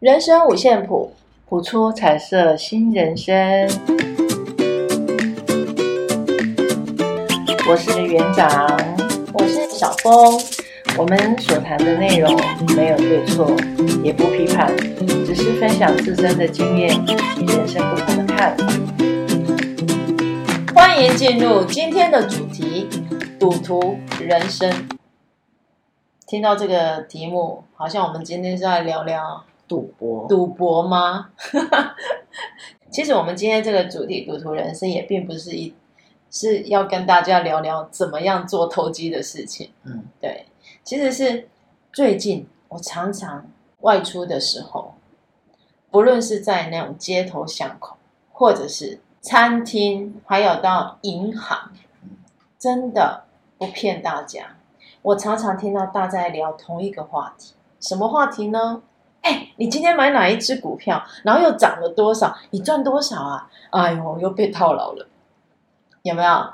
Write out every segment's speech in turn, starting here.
人生五线谱，谱出彩色新人生。我是园长，我是小峰。我们所谈的内容没有对错，也不批判，只是分享自身的经验与人生不同的看法。欢迎进入今天的主题：赌徒人生。听到这个题目，好像我们今天是在聊聊赌博，赌博吗？其实我们今天这个主题“赌徒人生”也并不是一是要跟大家聊聊怎么样做投机的事情。嗯，对。其实是最近我常常外出的时候，不论是在那种街头巷口，或者是餐厅，还有到银行，真的不骗大家，我常常听到大家在聊同一个话题。什么话题呢？哎，你今天买哪一只股票？然后又涨了多少？你赚多少啊？哎呦，又被套牢了，有没有？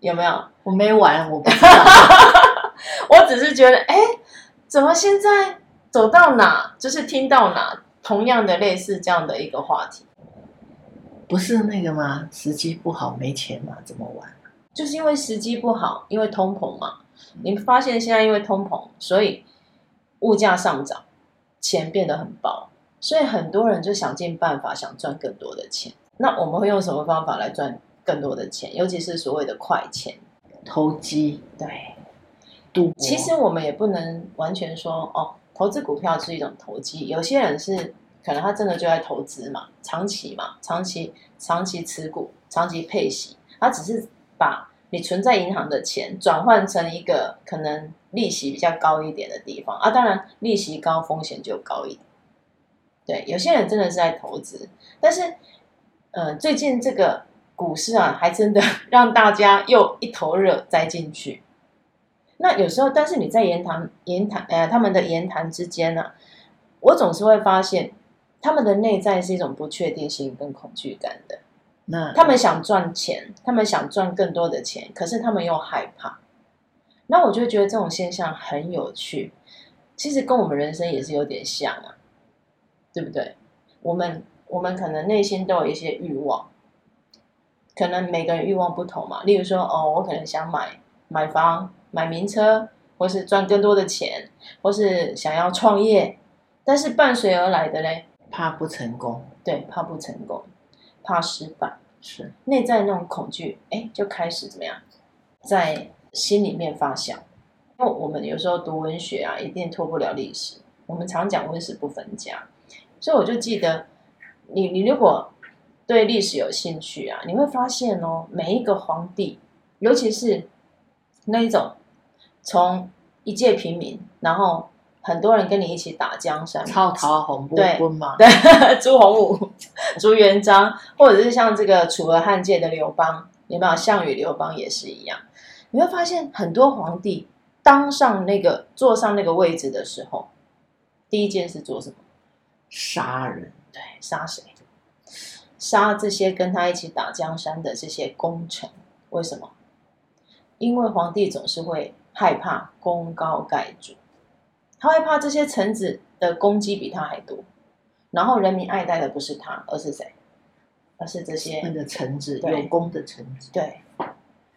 有没有？我没玩，我不知道。我只是觉得，哎，怎么现在走到哪就是听到哪，同样的类似这样的一个话题，不是那个吗？时机不好，没钱嘛，怎么玩？就是因为时机不好，因为通膨嘛。你发现现在因为通膨，所以物价上涨，钱变得很薄，所以很多人就想尽办法想赚更多的钱。那我们会用什么方法来赚更多的钱？尤其是所谓的快钱，投机，对。赌其实我们也不能完全说哦，投资股票是一种投机。有些人是可能他真的就在投资嘛，长期嘛，长期长期持股，长期配息，他只是把你存在银行的钱转换成一个可能利息比较高一点的地方啊。当然，利息高，风险就高一点。对，有些人真的是在投资，但是，呃，最近这个股市啊，还真的 让大家又一头热栽进去。那有时候，但是你在言谈言谈，哎呀，他们的言谈之间呢、啊，我总是会发现，他们的内在是一种不确定性跟恐惧感的。那他们想赚钱，他们想赚更多的钱，可是他们又害怕。那我就觉得这种现象很有趣，其实跟我们人生也是有点像啊，对不对？我们我们可能内心都有一些欲望，可能每个人欲望不同嘛。例如说，哦，我可能想买买房。买名车，或是赚更多的钱，或是想要创业，但是伴随而来的嘞，怕不成功，对，怕不成功，怕失败，是内在那种恐惧，哎，就开始怎么样，在心里面发想。因为我们有时候读文学啊，一定脱不了历史。我们常讲温史不分家，所以我就记得，你你如果对历史有兴趣啊，你会发现哦，每一个皇帝，尤其是那一种。从一介平民，然后很多人跟你一起打江山，草头红布军嘛，对，朱洪武、朱元璋，或者是像这个楚河汉界的刘邦，有没有？项羽、刘邦也是一样。你会发现很多皇帝当上那个坐上那个位置的时候，第一件事做什么？杀人，对，杀谁？杀这些跟他一起打江山的这些功臣。为什么？因为皇帝总是会。害怕功高盖主，他害怕这些臣子的功绩比他还多，然后人民爱戴的不是他，而是谁？而是这些那个臣子，有功的臣子。对，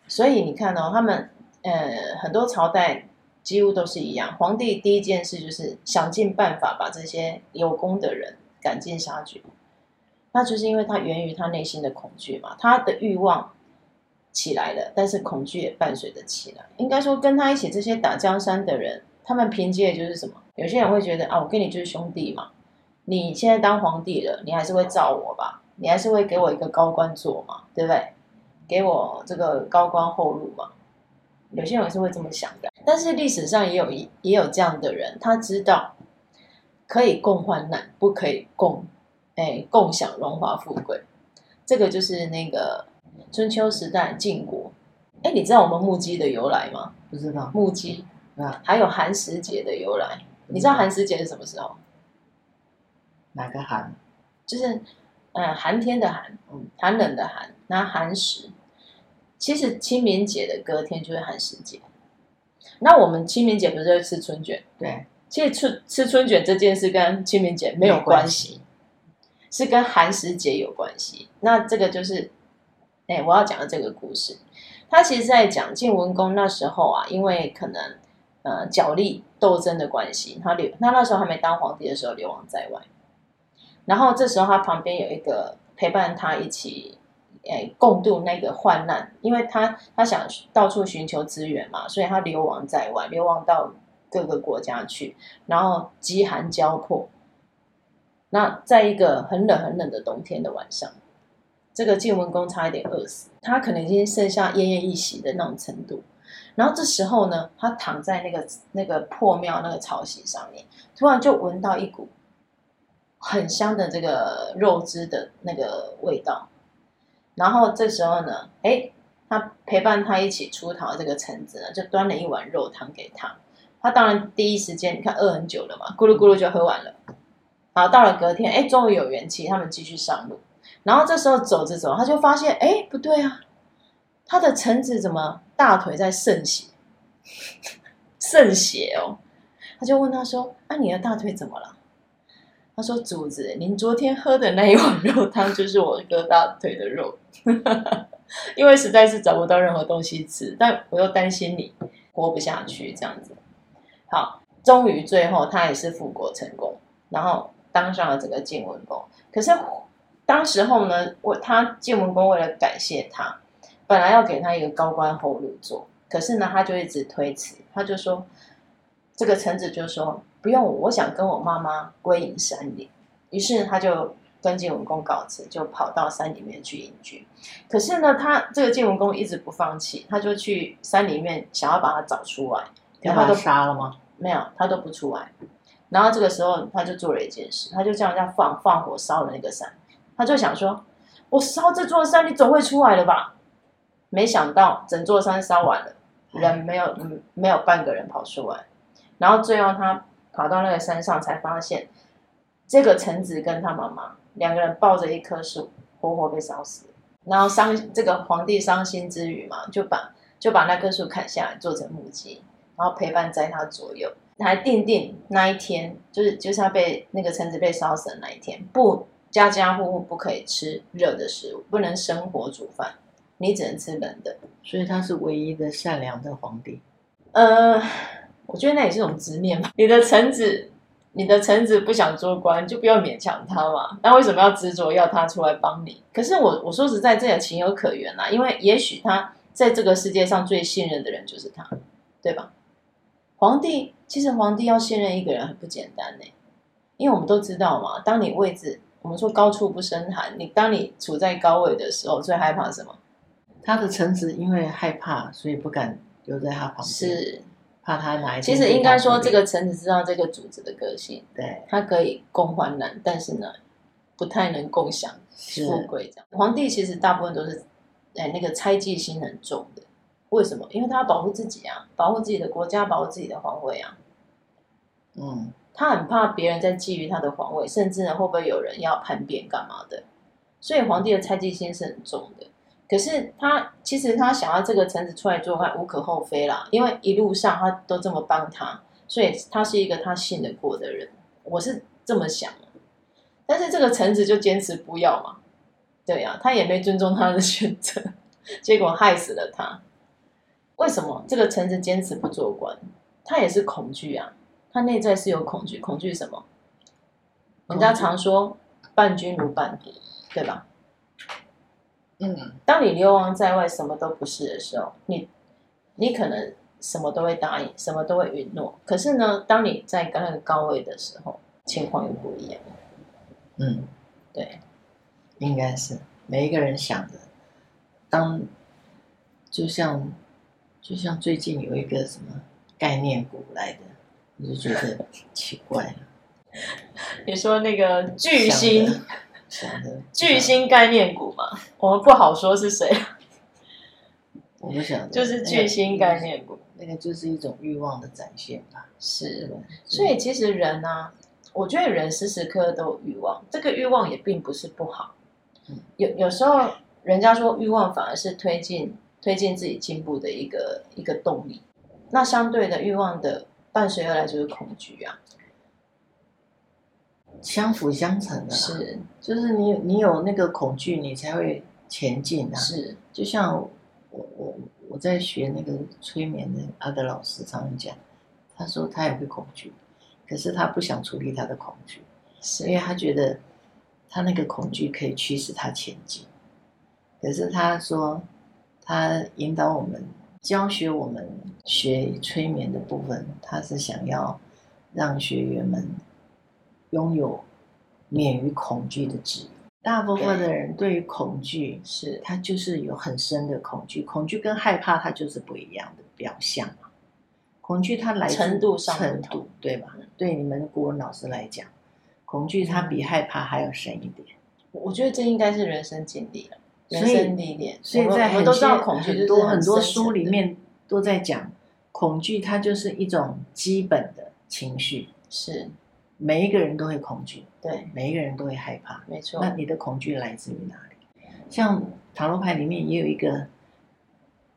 所以你看哦，他们呃很多朝代几乎都是一样，皇帝第一件事就是想尽办法把这些有功的人赶尽杀绝，那就是因为他源于他内心的恐惧嘛，他的欲望。起来了，但是恐惧也伴随着起来。应该说，跟他一起这些打江山的人，他们凭借的就是什么？有些人会觉得啊，我跟你就是兄弟嘛。你现在当皇帝了，你还是会罩我吧？你还是会给我一个高官做嘛？对不对？给我这个高官厚禄嘛？有些人是会这么想的。但是历史上也有也有这样的人，他知道可以共患难，不可以共哎共享荣华富贵。这个就是那个。春秋时代晋国，哎，你知道我们木屐的由来吗？不知道木屐啊，还有寒食节的由来。你知道寒食节是什么时候？哪个寒？就是嗯，寒天的寒，嗯，寒冷的寒，那寒食。其实清明节的隔天就是寒食节。那我们清明节不是会吃春卷？对，其实春吃春卷这件事跟清明节没有关系，是跟寒食节有关系。那这个就是，哎，我要讲的这个故事，他其实在讲晋文公那时候啊，因为可能呃角力斗争的关系，他流他那时候还没当皇帝的时候流亡在外，然后这时候他旁边有一个陪伴他一起。哎，共度那个患难，因为他他想到处寻求资源嘛，所以他流亡在外，流亡到各个国家去，然后饥寒交迫。那在一个很冷很冷的冬天的晚上，这个晋文公差一点饿死，他可能已经剩下奄奄一息的那种程度。然后这时候呢，他躺在那个那个破庙那个草席上面，突然就闻到一股很香的这个肉汁的那个味道。然后这时候呢，哎，他陪伴他一起出逃这个橙子呢，就端了一碗肉汤给他。他当然第一时间，你看饿很久了嘛，咕噜咕噜就喝完了。好，到了隔天，哎，终于有元气，他们继续上路。然后这时候走着走，他就发现，哎，不对啊，他的橙子怎么大腿在渗血？渗血哦！他就问他说：“啊，你的大腿怎么了？”他说：“主子，您昨天喝的那一碗肉汤就是我割大腿的肉，因为实在是找不到任何东西吃，但我又担心你活不下去，这样子。好，终于最后他也是复国成功，然后当上了这个晋文公。可是当时候呢，我他晋文公为了感谢他，本来要给他一个高官厚禄做，可是呢，他就一直推辞，他就说，这个臣子就说。”不用，我想跟我妈妈归隐山林，于是他就跟晋文公告辞，就跑到山里面去隐居。可是呢，他这个晋文公一直不放弃，他就去山里面想要把他找出来。然后他都杀了吗？没有，他都不出来。然后这个时候，他就做了一件事，他就叫人家放放火烧了那个山。他就想说，我烧这座山，你总会出来的吧？没想到整座山烧完了，人没有，没有半个人跑出来。然后最后他。跑到那个山上，才发现这个橙子跟他妈妈两个人抱着一棵树，活活被烧死。然后伤这个皇帝伤心之余嘛，就把就把那棵树砍下来做成木屐，然后陪伴在他左右，还定定那一天，就是就是他被那个橙子被烧死的那一天，不家家户户不可以吃热的食物，不能生火煮饭，你只能吃冷的。所以他是唯一的善良的皇帝。呃。我觉得那也是种执念嘛。你的臣子，你的臣子不想做官，就不要勉强他嘛。那为什么要执着要他出来帮你？可是我我说实在，这也情有可原啦。因为也许他在这个世界上最信任的人就是他，对吧？皇帝其实皇帝要信任一个人很不简单呢，因为我们都知道嘛，当你位置，我们说高处不胜寒，你当你处在高位的时候，最害怕什么？他的臣子因为害怕，所以不敢留在他旁边。是。怕他哪一？其实应该说，这个臣子知道这个主子的个性，对，他可以共患难，但是呢，不太能共享富贵。这样，皇帝其实大部分都是，哎，那个猜忌心很重的。为什么？因为他要保护自己啊，保护自己的国家，保护自己的皇位啊。嗯，他很怕别人在觊觎他的皇位，甚至呢，会不会有人要叛变干嘛的？所以皇帝的猜忌心是很重的。可是他其实他想要这个臣子出来做官，无可厚非啦，因为一路上他都这么帮他，所以他是一个他信得过的人，我是这么想的。但是这个臣子就坚持不要嘛，对呀、啊，他也没尊重他的选择，结果害死了他。为什么这个臣子坚持不做官？他也是恐惧啊，他内在是有恐惧，恐惧什么？人家常说伴君如伴虎，对吧？嗯，当你流亡在外，什么都不是的时候，你你可能什么都会答应，什么都会允诺。可是呢，当你在那个高位的时候，情况又不一样。嗯，对，应该是每一个人想的。当就像就像最近有一个什么概念股来的，我就觉得奇怪了。你说那个巨星？的巨星概念股嘛，我们不好说是谁。我不想，就是巨星概念股，那个就是一种欲望的展现吧。是，所以其实人呢、啊，我觉得人时时刻刻都有欲望，这个欲望也并不是不好。有有时候人家说欲望反而是推进推进自己进步的一个一个动力。那相对的欲望的伴随而来就是恐惧啊，相辅相成的。是，就是你你有那个恐惧，你才会前进啊。是，就像我我我在学那个催眠的阿德老师常常讲，他说他也会恐惧，可是他不想处理他的恐惧，是因为他觉得他那个恐惧可以驱使他前进。可是他说，他引导我们、教学我们学催眠的部分，他是想要让学员们拥有免于恐惧的自由。大部分的人对于恐惧是，他就是有很深的恐惧。恐惧跟害怕，它就是不一样的表象嘛。恐惧它来程度上程度，对吧？对你们国文老师来讲，恐惧它比害怕还要深一点。我觉得这应该是人生经历了。所以，所以在很多很多很多书里面都在讲，恐惧它就是一种基本的情绪，是每一个人都会恐惧，对，每一个人都会害怕，没错。那你的恐惧来自于哪里？像塔罗牌里面也有一个，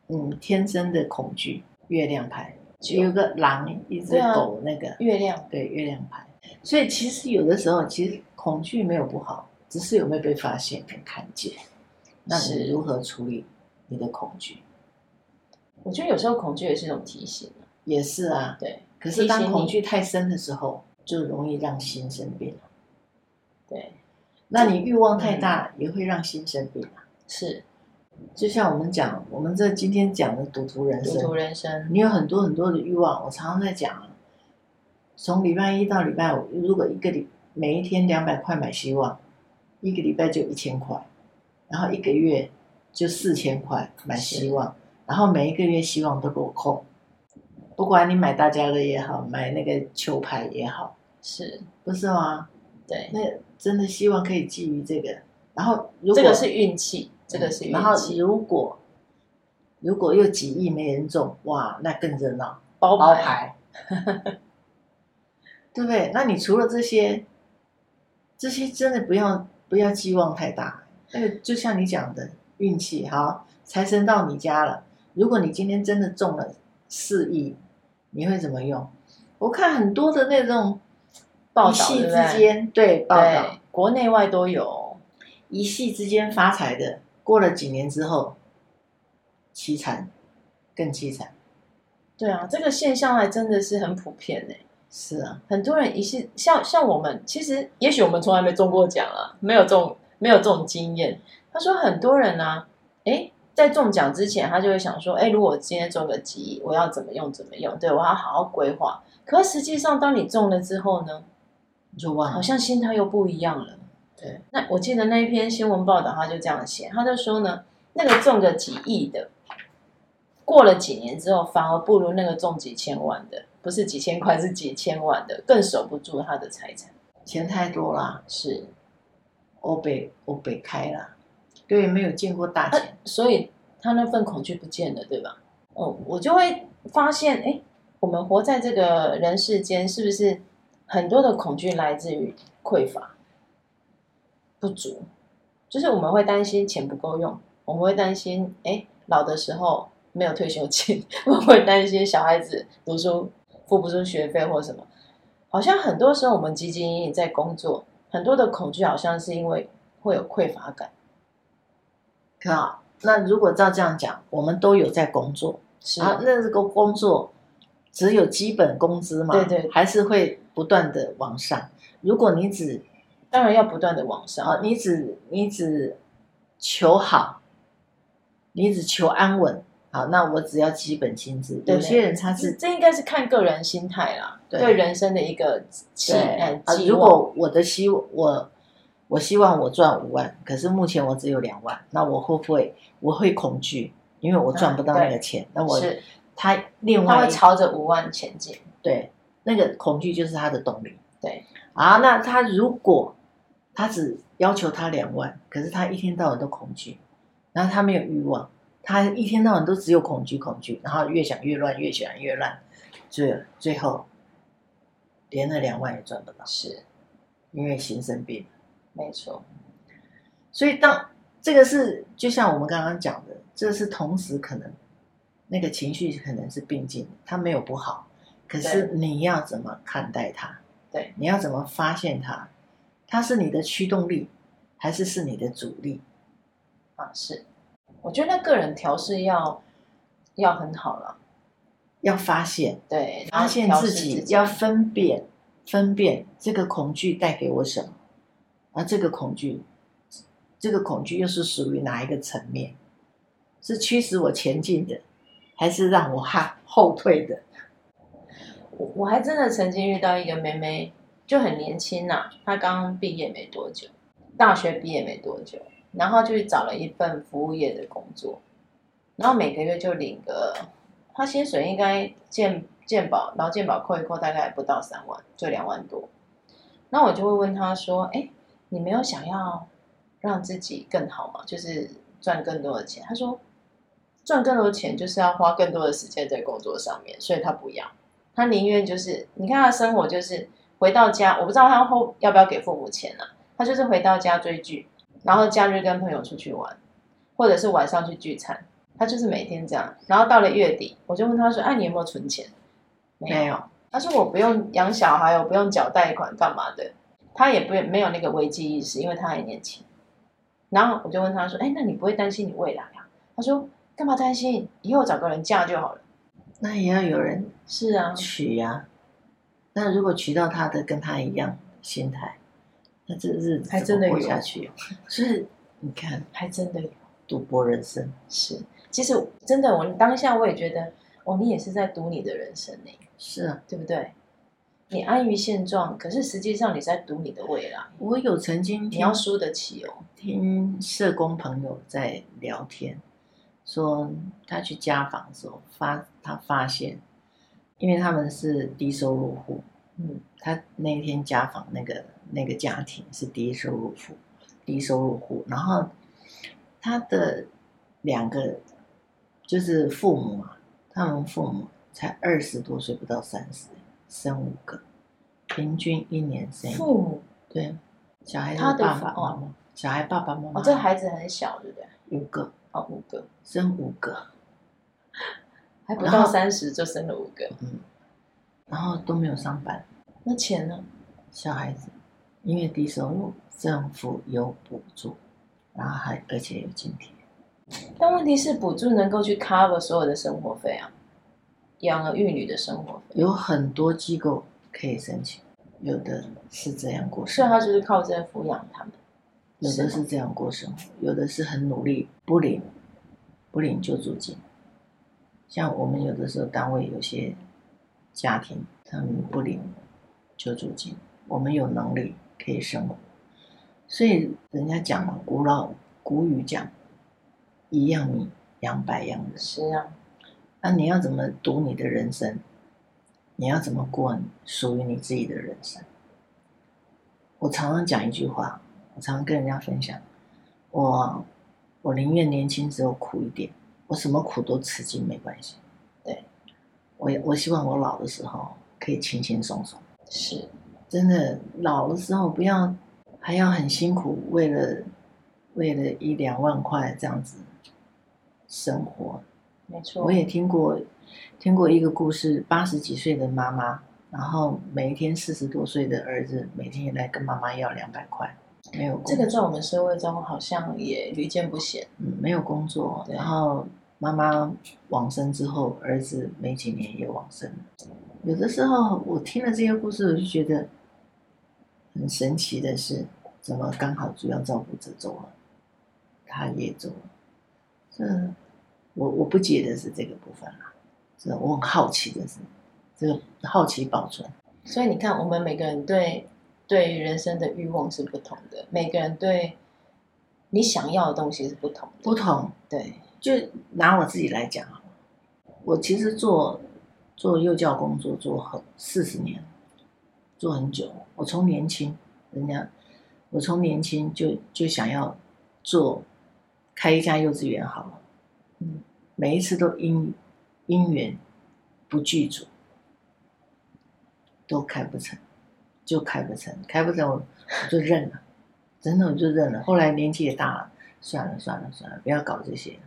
嗯，天生的恐惧，月亮牌，有个狼，一只狗，那个月亮，对，月亮牌。所以其实有的时候，其实恐惧没有不好，只是有没有被发现跟看见。那你如何处理你的恐惧？我觉得有时候恐惧也是一种提醒。也是啊，对。可是当恐惧太深的时候，就容易让心生病。对。那你欲望太大，也会让心生病啊。是。就像我们讲，我们这今天讲的赌徒人生，赌徒人生，你有很多很多的欲望。我常常在讲啊，从礼拜一到礼拜五，如果一个礼每一天两百块买希望，一个礼拜就一千块。然后一个月就四千块买希望，然后每一个月希望都落空，不管你买大家乐也好，买那个球拍也好，是不是吗？对，那真的希望可以基于这个。然后如果这个是运气，这个是运气。然后如果如果又几亿没人中，哇，那更热闹，包牌，对不对？那你除了这些，这些真的不要不要寄望太大。那个就像你讲的运气，好，财神到你家了。如果你今天真的中了四亿，你会怎么用？我看很多的那种报道，一夕之间，对，报道，国内外都有，一夕之间发财的，过了几年之后，凄惨，更凄惨。对啊，这个现象还真的是很普遍呢。是啊，很多人一夕，像像我们，其实也许我们从来没中过奖啊，没有中。没有这种经验，他说很多人呢、啊，诶，在中奖之前，他就会想说，诶，如果我今天中个几亿，我要怎么用怎么用？对，我要好好规划。可实际上，当你中了之后呢，就忘了，好像心态又不一样了。对，那我记得那一篇新闻报道，他就这样写，他就说呢，那个中个几亿的，过了几年之后，反而不如那个中几千万的，不是几千块，是几千万的，更守不住他的财产，钱太多了，是。欧北欧北开了，对，没有见过大钱，啊，所以他那份恐惧不见了，对吧？哦，我就会发现，哎，我们活在这个人世间，是不是很多的恐惧来自于匮乏、不足？就是我们会担心钱不够用，我们会担心，哎，老的时候没有退休金，我们会担心小孩子读书付不出学费或什么。好像很多时候我们汲汲营营在工作。很多的恐惧好像是因为会有匮乏感。可好，那如果照这样讲，我们都有在工作，是啊，那这个工作只有基本工资嘛？对对，还是会不断的往上。如果你只，当然要不断的往上啊，你只你只求好，你只求安稳。好，那我只要基本薪资。有些人他是这应该是看个人心态啦，对，对人生的一个期呃啊。如果我的希我我希望我赚五万，可是目前我只有两万，那我会不会我会恐惧？因为我赚不到那个钱。啊、那我是他另外他会朝着五万前进。对，那个恐惧就是他的动力。对啊，那他如果他只要求他两万，可是他一天到晚都恐惧，然后他没有欲望。他一天到晚都只有恐惧，恐惧，然后越想越乱，越想越乱，最最后连那两万也赚不到，是，因为心生病。没错。所以当这个是就像我们刚刚讲的，这是同时可能那个情绪可能是并进，他没有不好，可是你要怎么看待它？对，你要怎么发现它？它是你的驱动力，还是是你的阻力？啊，是，我觉得个人调试要要很好了，要发现，对，发现自己，要分辨，分辨这个恐惧带给我什么，而这个恐惧，这个恐惧又是属于哪一个层面？是驱使我前进的，还是让我哈后退的？我我还真的曾经遇到一个妹妹，就很年轻呐、她刚毕业没多久，大学毕业没多久，然后就去找了一份服务业的工作，然后每个月就领个，她薪水应该健健保，然后健保扣一扣，大概不到三万，就两万多。那我就会问她说：“哎，你没有想要让自己更好吗？就是赚更多的钱？”她说：“赚更多钱就是要花更多的时间在工作上面，所以她不要。”他宁愿就是，你看他的生活就是回到家，我不知道他后要不要给父母钱呢、啊？他就是回到家追剧，然后假日跟朋友出去玩，或者是晚上去聚餐，他就是每天这样。然后到了月底，我就问他说：“哎、啊，你有没有存钱？”没有。没有。他说：“我不用养小孩，我不用缴贷款，干嘛的？”他也不没有那个危机意识，因为他还年轻。然后我就问他说：“哎，那你不会担心你未来啊？”他说：“干嘛担心？以后找个人嫁就好了。”那也要有人是啊娶呀，那如果娶到他的跟他一样心态，那这日子还真的过下去。所 以你看，还真的有赌博人生。是，其实真的，我当下我也觉得，哦，你也是在赌你的人生呢。是啊，对不对？你安于现状，可是实际上你在赌你的未来。我有曾经你要输得起哦。听社工朋友在聊天。说他去家访的时候，发他发现，因为他们是低收入户，嗯，他那天家访那个那个家庭是低收入户，低收入户，然后他的两个就是父母啊，他们父母才二十多岁，不到三十，生五个，平均一年生父母？对，小孩的爸爸妈妈，小孩爸爸妈妈，哦，这孩子很小，对不对？五个。哦，五个生五个，还不到三十就生了五个，嗯，然后都没有上班，那钱呢？小孩子因为低收入，政府有补助，然后还而且有津贴。但问题是，补助能够去 cover 所有的生活费啊，养儿育女的生活费，有很多机构可以申请，有的是这样过，所以他就是靠这抚养他们。有的是这样过生活，有的是很努力不领不领救助金。像我们有的时候单位有些家庭，他们不领救助金，我们有能力可以生活。所以人家讲嘛，古老古语讲，一样米养百样人。是啊，那你要怎么读你的人生？你要怎么过属于你自己的人生？我常常讲一句话。我常常跟人家分享，我我宁愿年轻时候苦一点，我什么苦都吃尽没关系。对，我我希望我老的时候可以轻轻松松。是，真的老的时候不要还要很辛苦，为了为了一两万块这样子生活。没错，我也听过听过一个故事，八十几岁的妈妈，然后每一天四十多岁的儿子每天也来跟妈妈要两百块。没有工作，这个在我们社会中好像也屡见不鲜。嗯，没有工作，然后妈妈往生之后，儿子没几年也往生了。有的时候我听了这些故事，我就觉得很神奇的是，怎么刚好主要照顾者走了，他也走了。这我我不解的是这个部分啦，这我很好奇的是，这个好奇保存。所以你看，我们每个人对。对于人生的欲望是不同的，每个人对你想要的东西是不同的。不同，对，就拿我自己来讲，我其实做做幼教工作做很四十年，做很久。我从年轻，人家我从年轻就就想要做开一家幼稚园好了，嗯，每一次都因因缘不具足，都开不成。就开不成，开不成我我就认了，真的我就认了。后来年纪也大了，算了算了算了，不要搞这些，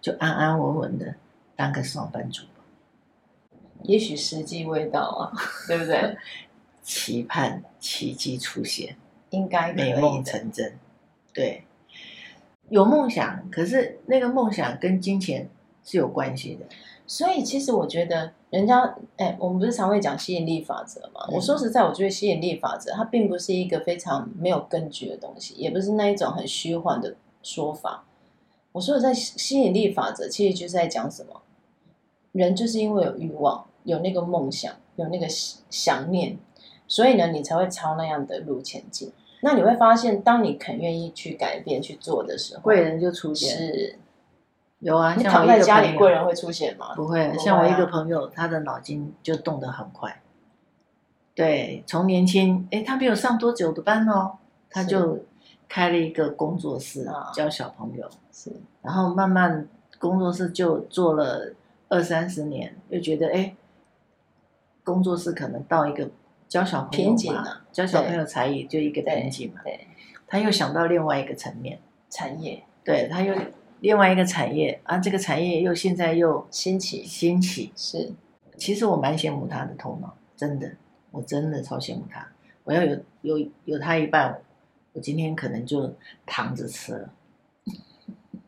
就安安稳稳的当个上班族吧。也许时机未到啊，对不对？期盼奇迹出现，应该美梦成真。对，有梦想，可是那个梦想跟金钱是有关系的。所以，其实我觉得，人家，哎，我们不是常会讲吸引力法则嘛？嗯、我说实在，我觉得吸引力法则它并不是一个非常没有根据的东西，也不是那一种很虚幻的说法。我说的在吸引力法则，其实就是在讲什么？人就是因为有欲望，有那个梦想，有那个想念，所以呢，你才会朝那样的路前进。那你会发现，当你肯愿意去改变去做的时候，贵人就出现。是。有啊，你躺在家里，贵人会出现吗？不会，像我一个朋友，他的脑筋就动得很快。对，从年轻，哎，他没有上多久的班哦，他就开了一个工作室教小朋友。是，然后慢慢工作室就做了二三十年，又觉得哎，工作室可能到一个教小朋友嘛，教小朋友才艺就一个瓶颈嘛。对，他又想到另外一个层面，产业，对，他又。另外一个产业啊，这个产业又现在又兴起，兴起是。其实我蛮羡慕他的头脑，真的，我真的超羡慕他。我要有有有他一半，我今天可能就躺着吃了。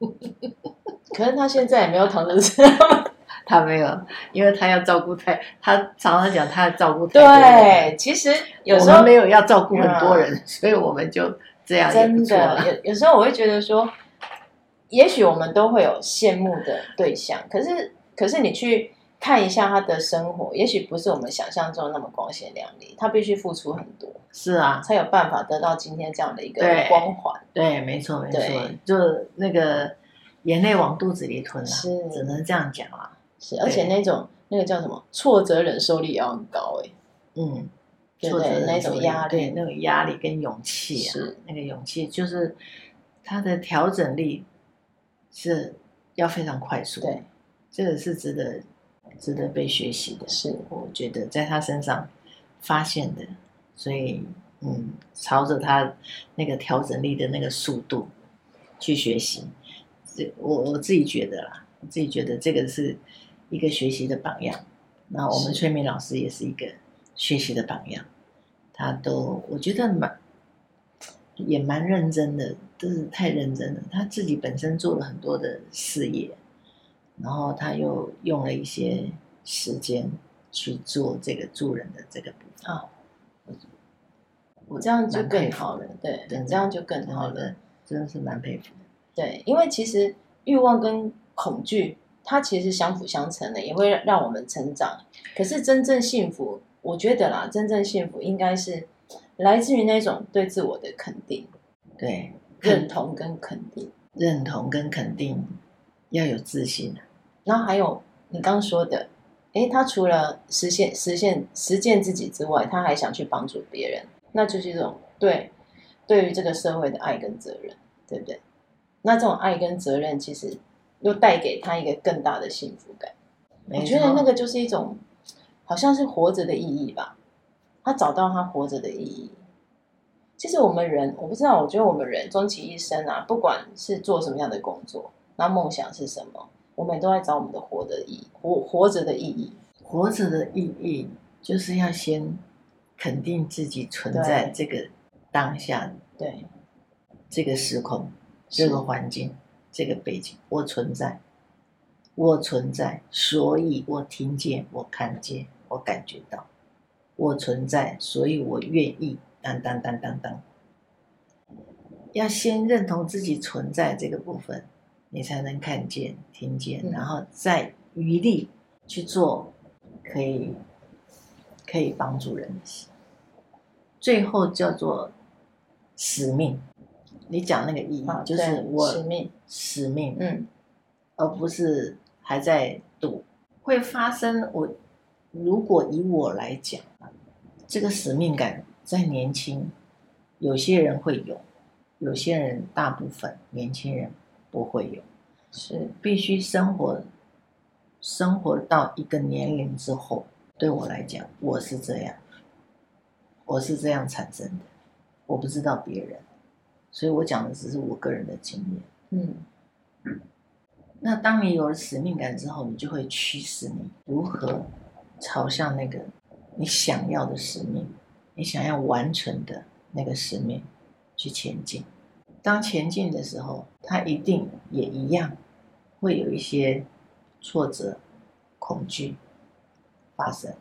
可是他现在也没有躺着吃，他没有，因为他要照顾太，他常常讲他要照顾太多人。对，其实有时候没有要照顾很多人，嗯、所以我们就这样。真的，有有时候我会觉得说。也许我们都会有羡慕的对象，可是，可是你去看一下他的生活，也许不是我们想象中那么光鲜亮丽，他必须付出很多，是啊，才有办法得到今天这样的一个光环。对，没错，没错，就那个眼泪往肚子里吞啊，是，只能这样讲啊。是，而且那种那个叫什么挫折忍受力也要很高哎，嗯，挫折那种压力，对，那种压力跟勇气啊，是那个勇气，就是他的调整力。是要非常快速，对，这个是值得值得被学习的。是，我觉得在他身上发现的，所以嗯，朝着他那个调整力的那个速度去学习。这我我自己觉得啦，我自己觉得这个是一个学习的榜样。那我们催眠老师也是一个学习的榜样，他都我觉得蛮。也蛮认真的，就是太认真了。他自己本身做了很多的事业，然后他又用了一些时间去做这个助人的这个部分。啊，我这样就更好了。对，对，这样就更好了。真的是蛮佩服的。对，因为其实欲望跟恐惧，它其实相辅相成的，也会让我们成长。可是真正幸福，我觉得啦，真正幸福应该是。来自于那种对自我的肯定，对，认同跟肯定，认同跟肯定要有自信。然后还有你刚刚说的，诶，他除了实现、实现、实践自己之外，他还想去帮助别人，那就是一种对对于这个社会的爱跟责任，对不对？那这种爱跟责任，其实又带给他一个更大的幸福感。我觉得那个就是一种，好像是活着的意义吧。他找到他活着的意义。其实我们人，我不知道，我觉得我们人终其一生啊，不管是做什么样的工作，那梦想是什么，我们都在找我们的活的意义，活活着的意义。活着的意义就是要先肯定自己存在这个当下，对，这个时空、这个环境、这个背景，我存在，我存在，所以我听见，我看见，我感觉到。我存在，所以我愿意。当当当当当，要先认同自己存在这个部分，你才能看见、听见，嗯、然后再余力去做可以可以帮助人的事。最后叫做使命。你讲那个意义，就是我使命，使命，嗯，而不是还在赌会发生。我如果以我来讲。这个使命感在年轻，有些人会有，有些人大部分年轻人不会有，是必须生活，生活到一个年龄之后，对我来讲，我是这样，我是这样产生的，我不知道别人，所以我讲的只是我个人的经验。嗯，那当你有了使命感之后，你就会驱使你如何朝向那个你想要的使命，你想要完成的那个使命去前进。当前进的时候，它一定也一样会有一些挫折、恐惧发生。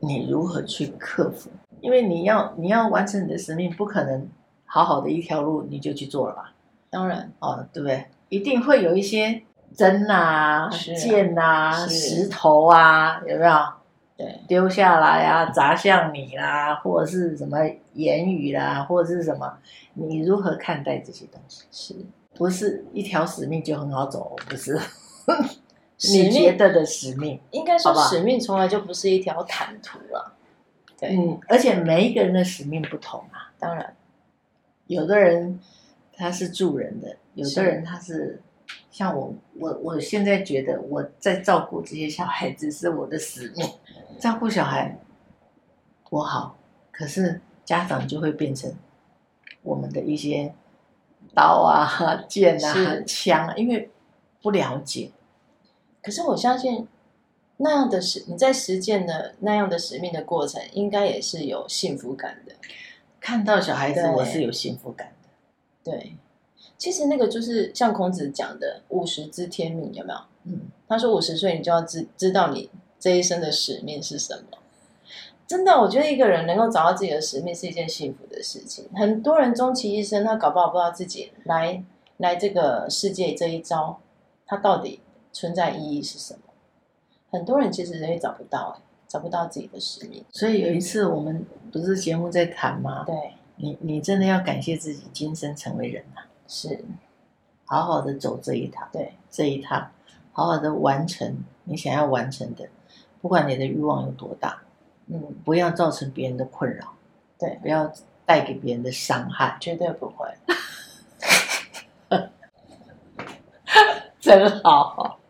你如何去克服？因为你要你要完成你的使命，不可能好好的一条路你就去做了吧？当然，哦，对不对？一定会有一些针啊、剑啊、石头啊，有没有？对，丢下来啊，砸向你啦，或者是什么言语啦，或者是什么？你如何看待这些东西？是不是一条使命就很好走？不是，你觉得的使命，应该说使命从来就不是一条坦途了。对，嗯，而且每一个人的使命不同啊。当然，有的人他是助人的，有的人他是。像我，我我现在觉得我在照顾这些小孩子是我的使命，照顾小孩多好，可是家长就会变成我们的一些刀啊、剑啊、枪啊，因为不了解。可是我相信那样的使你在实践的那样的使命的过程，应该也是有幸福感的。看到小孩子，我是有幸福感的。对。其实那个就是像孔子讲的“五十知天命”，有没有？嗯，他说五十岁你就要知知道你这一生的使命是什么。真的，我觉得一个人能够找到自己的使命是一件幸福的事情。很多人终其一生，他搞不好不知道自己来来这个世界这一招，他到底存在意义是什么？很多人其实也找不到，哎，找不到自己的使命。所以有一次我们不是节目在谈吗？对，你你真的要感谢自己今生成为人啊。是，好好的走这一趟，对，这一趟，好好的完成你想要完成的，不管你的欲望有多大，嗯，不要造成别人的困扰，对，不要带给别人的伤害，绝对不会，真好，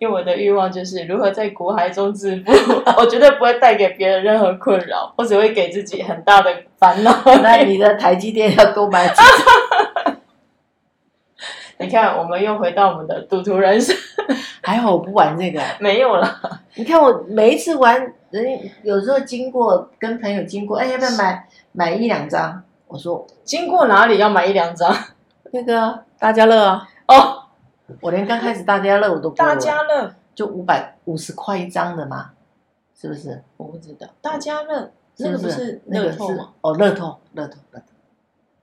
因为我的欲望就是如何在苦海中致富，我绝对不会带给别人任何困扰，我只会给自己很大的烦恼。那你的台积电要多买几 你看，我们又回到我们的赌徒人生。还好我不玩这个，没有了。你看我每一次玩，人有时候经过，跟朋友经过，哎，要不要买买一两张？我说经过哪里要买一两张？那个大家乐啊。哦，我连刚开始大家乐我都不大家乐就五百五十块一张的嘛，是不是？我不知道大家乐那个不是乐透吗？哦，乐透，乐透，乐透。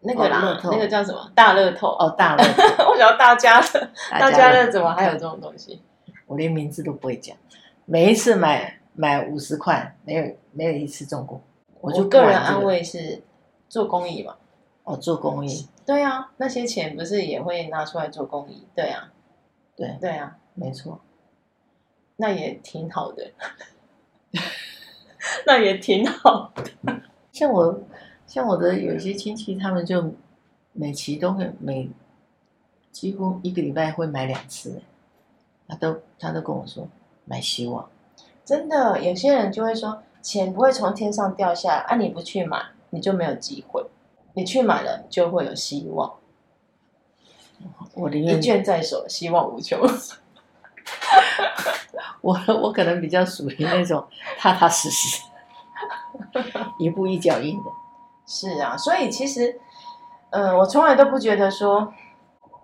那个啦，那个叫什么？大乐透哦，大乐透。我想要大家乐，大家乐怎么还有这种东西？我连名字都不会讲。每一次买买五十块，没有没有一次中过。我就个人安慰是做公益嘛。哦，做公益。对啊，那些钱不是也会拿出来做公益？对啊，对对啊，没错。那也挺好的，那也挺好的。像我。像我的有一些亲戚，他们就每期都会每几乎一个礼拜会买两次，他都他都跟我说买希望。真的，有些人就会说钱不会从天上掉下来，啊，你不去买你就没有机会，你去买了就会有希望。我宁愿一卷在手，希望无穷。我我可能比较属于那种踏踏实实，一步一脚印的。是啊，所以其实，嗯、呃，我从来都不觉得说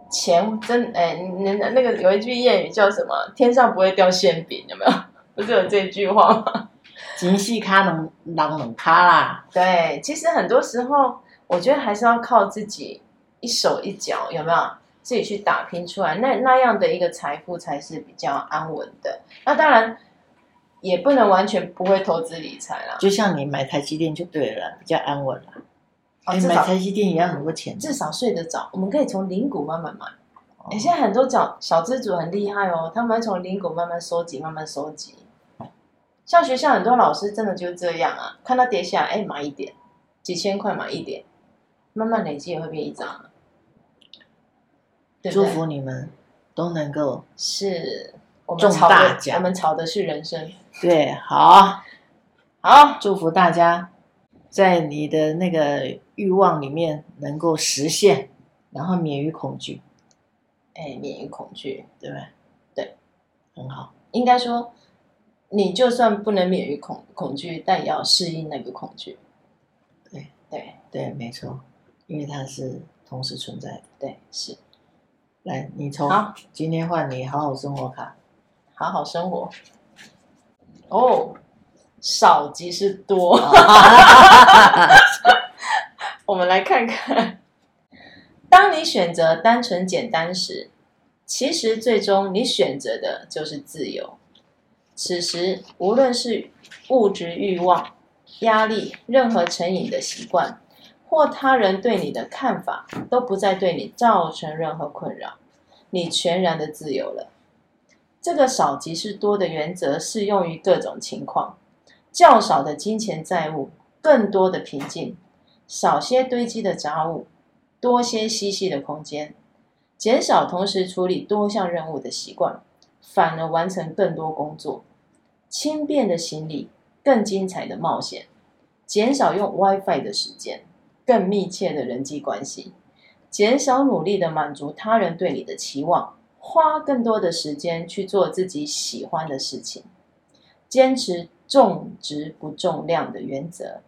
钱真哎，那那个有一句谚语叫什么？天上不会掉馅饼，有没有？不是有这句话吗？钱细卡能人能卡啦。对，其实很多时候，我觉得还是要靠自己一手一脚，有没有？自己去打拼出来，那那样的一个财富才是比较安稳的。那当然。也不能完全不会投资理财啦，就像你买台积电就对了，比较安稳啦。哦，买台积电也要很多钱，至少睡得着。我们可以从零股慢慢买。哦，现在很多小小资主很厉害哦，他们会从零股慢慢收集，慢慢收集。像学校很多老师真的就这样啊，看到跌下来，哎，买一点，几千块买一点，慢慢累积也会变一张。祝福你们都能够是。中大奖，我们炒的是人生。对，好，好，祝福大家在你的那个欲望里面能够实现，然后免于恐惧。哎，免于恐惧，对吧？对，很好。应该说，你就算不能免于恐恐惧，但也要适应那个恐惧。对对对，没错，因为它是同时存在的。对，是。来，你抽。好，今天换你好好生活卡。好好生活。哦，少即是多。我们来看看，当你选择单纯简单时，其实最终你选择的就是自由。此时，无论是物质欲望、压力、任何成瘾的习惯，或他人对你的看法，都不再对你造成任何困扰，你全然的自由了。这个少即是多的原则适用于各种情况，较少的金钱债务，更多的平静；少些堆积的杂物，多些嬉戏的空间；减少同时处理多项任务的习惯，反而完成更多工作；轻便的行李，更精彩的冒险；减少用 WiFi 的时间，更密切的人际关系；减少努力的满足他人对你的期望。花更多的时间去做自己喜欢的事情，坚持重质不重量的原则，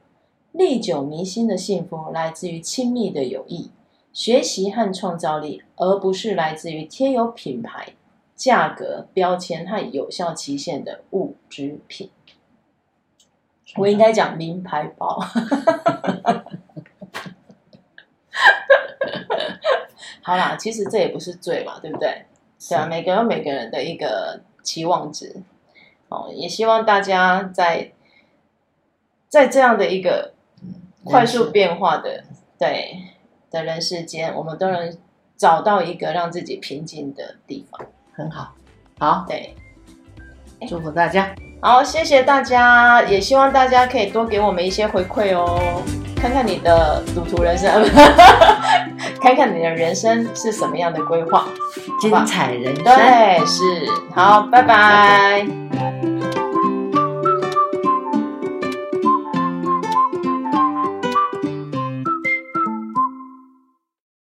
历久弥新的幸福来自于亲密的友谊、学习和创造力，而不是来自于贴有品牌、价格标签和有效期限的物质品。我应该讲名牌包。好啦，其实这也不是罪嘛，对不对？对啊，每个人有每个人的一个期望值，哦，也希望大家在在这样的一个快速变化的对的人世间，我们都能找到一个让自己平静的地方，很好，好，对，祝福大家，好，谢谢大家，也希望大家可以多给我们一些回馈哦。看看你的赌徒人生，看看你的人生是什么样的规划，精彩人生，对，是，好，拜拜。拜拜。